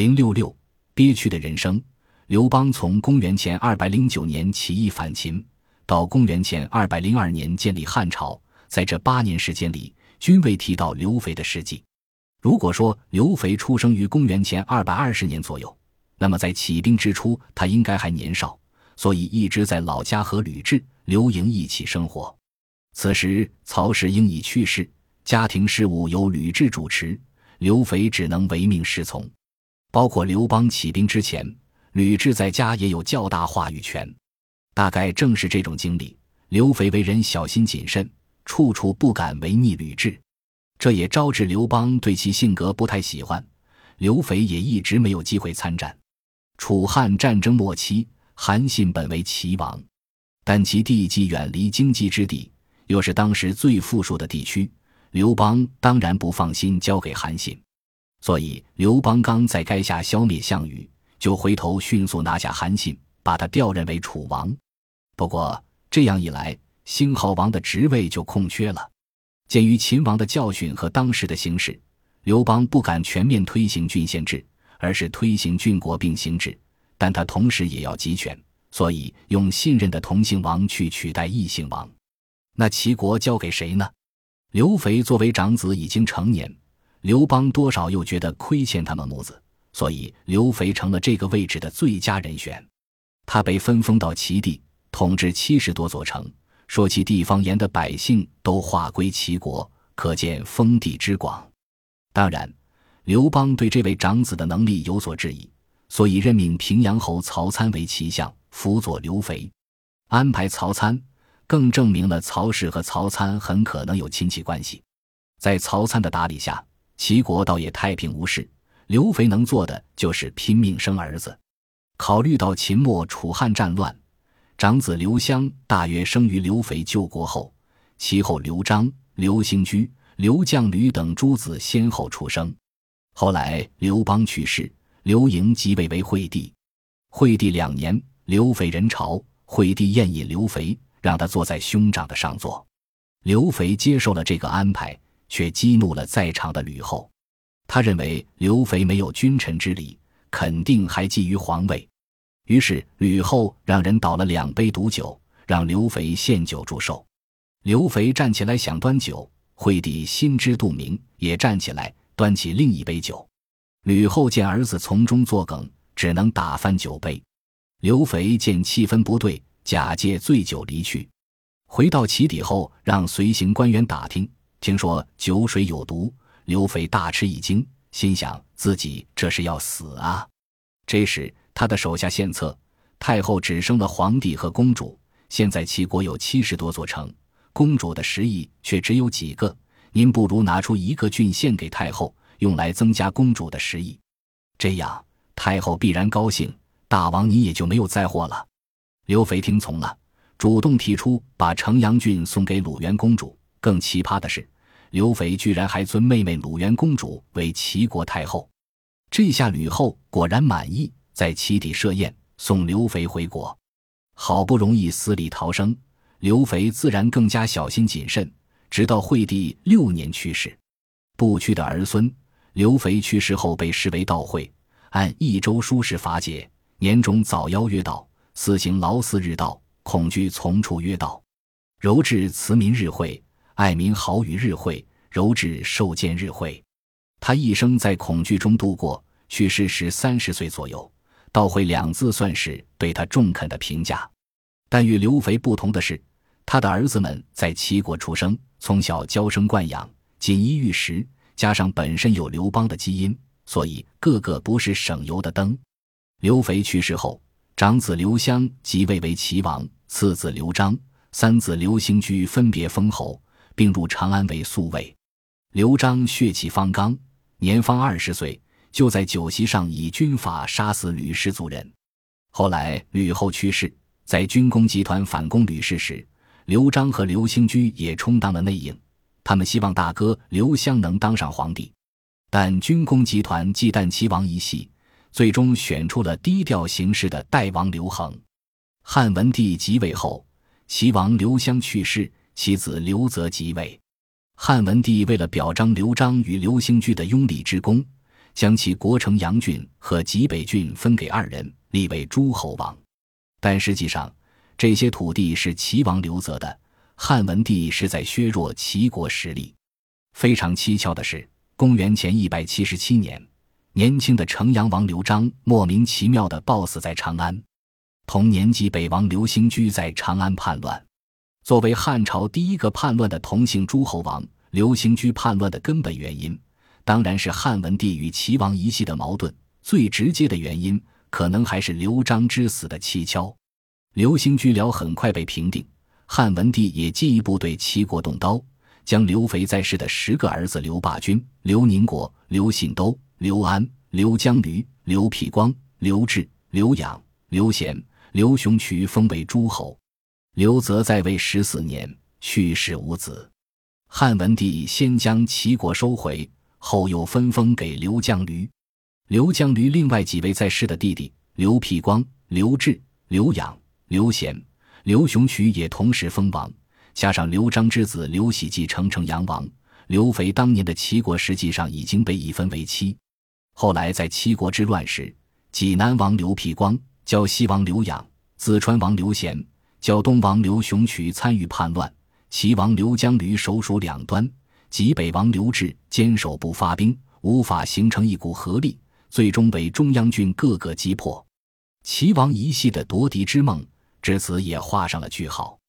零六六憋屈的人生。刘邦从公元前二百零九年起义反秦，到公元前二百零二年建立汉朝，在这八年时间里，均未提到刘肥的事迹。如果说刘肥出生于公元前二百二十年左右，那么在起兵之初，他应该还年少，所以一直在老家和吕雉、刘盈一起生活。此时曹氏英已去世，家庭事务由吕雉主持，刘肥只能唯命是从。包括刘邦起兵之前。吕雉在家也有较大话语权，大概正是这种经历，刘肥为人小心谨慎，处处不敢违逆吕雉，这也招致刘邦对其性格不太喜欢。刘肥也一直没有机会参战。楚汉战争末期，韩信本为齐王，但其地既远离经济之地，又是当时最富庶的地区，刘邦当然不放心交给韩信，所以刘邦刚在垓下消灭项羽。就回头迅速拿下韩信，把他调任为楚王。不过这样一来，兴号王的职位就空缺了。鉴于秦王的教训和当时的形势，刘邦不敢全面推行郡县制，而是推行郡国并行制。但他同时也要集权，所以用信任的同姓王去取代异姓王。那齐国交给谁呢？刘肥作为长子已经成年，刘邦多少又觉得亏欠他们母子。所以，刘肥成了这个位置的最佳人选。他被分封到齐地，统治七十多座城，说起地方言的百姓都划归齐国，可见封地之广。当然，刘邦对这位长子的能力有所质疑，所以任命平阳侯曹参为齐相，辅佐刘肥。安排曹参，更证明了曹氏和曹参很可能有亲戚关系。在曹参的打理下，齐国倒也太平无事。刘肥能做的就是拼命生儿子。考虑到秦末楚汉战乱，长子刘襄大约生于刘肥救国后，其后刘璋、刘兴居、刘将吕等诸子先后出生。后来刘邦去世，刘盈即位为惠帝。惠帝两年，刘肥人朝，惠帝宴饮刘肥，让他坐在兄长的上座。刘肥接受了这个安排，却激怒了在场的吕后。他认为刘肥没有君臣之礼，肯定还觊觎皇位，于是吕后让人倒了两杯毒酒，让刘肥献酒祝寿。刘肥站起来想端酒，惠帝心知肚明，也站起来端起另一杯酒。吕后见儿子从中作梗，只能打翻酒杯。刘肥见气氛不对，假借醉酒离去。回到齐邸后，让随行官员打听，听说酒水有毒。刘肥大吃一惊，心想自己这是要死啊！这时，他的手下献策：太后只生了皇帝和公主，现在齐国有七十多座城，公主的食邑却只有几个。您不如拿出一个郡献给太后，用来增加公主的食邑，这样太后必然高兴，大王你也就没有灾祸了。刘肥听从了，主动提出把城阳郡送给鲁元公主。更奇葩的是。刘肥居然还尊妹妹鲁元公主为齐国太后，这下吕后果然满意，在齐邸设宴送刘肥回国。好不容易死里逃生，刘肥自然更加小心谨慎，直到惠帝六年去世。不屈的儿孙刘肥去世后被视为悼讳，按益州书事法解，年终早夭曰悼，四行劳祀日道，恐惧从处曰道，柔至慈民日会。爱民好语日会，柔质受见日会。他一生在恐惧中度过，去世时三十岁左右。道会两字算是对他中肯的评价。但与刘肥不同的是，他的儿子们在齐国出生，从小娇生惯养，锦衣玉食，加上本身有刘邦的基因，所以个个不是省油的灯。刘肥去世后，长子刘襄即位为齐王，次子刘璋、三子刘兴居分别封侯。并入长安为宿卫。刘璋血气方刚，年方二十岁，就在酒席上以军法杀死吕氏族人。后来吕后去世，在军工集团反攻吕氏时，刘璋和刘兴居也充当了内应。他们希望大哥刘襄能当上皇帝，但军工集团忌惮齐王一系，最终选出了低调行事的代王刘恒。汉文帝即位后，齐王刘襄去世。其子刘泽即位，汉文帝为了表彰刘璋与刘兴居的拥立之功，将其国城阳郡和济北郡分给二人，立为诸侯王。但实际上，这些土地是齐王刘泽的。汉文帝是在削弱齐国实力。非常蹊跷的是，公元前一百七十七年，年轻的城阳王刘璋莫名其妙地暴死在长安。同年，及北王刘兴居在长安叛乱。作为汉朝第一个叛乱的同姓诸侯王，刘兴居叛乱的根本原因，当然是汉文帝与齐王一系的矛盾。最直接的原因，可能还是刘璋之死的蹊跷。刘兴居辽很快被平定。汉文帝也进一步对齐国动刀，将刘肥在世的十个儿子刘霸君、刘宁国、刘信都、刘安、刘江驴、刘辟光、刘志、刘养、刘贤、刘雄渠封为诸侯。刘泽在位十四年，去世无子。汉文帝先将齐国收回，后又分封给刘江驴。刘江驴另外几位在世的弟弟刘辟光、刘志、刘养、刘贤。刘雄渠也同时封王，加上刘璋之子刘喜继承成阳王。刘肥当年的齐国实际上已经被一分为七。后来在七国之乱时，济南王刘辟光、胶西王刘养、淄川王刘贤、胶东王刘雄渠参与叛乱，齐王刘江驴首属两端，济北王刘志坚守不发兵，无法形成一股合力，最终被中央军各个击破。齐王一系的夺嫡之梦。至此也画上了句号。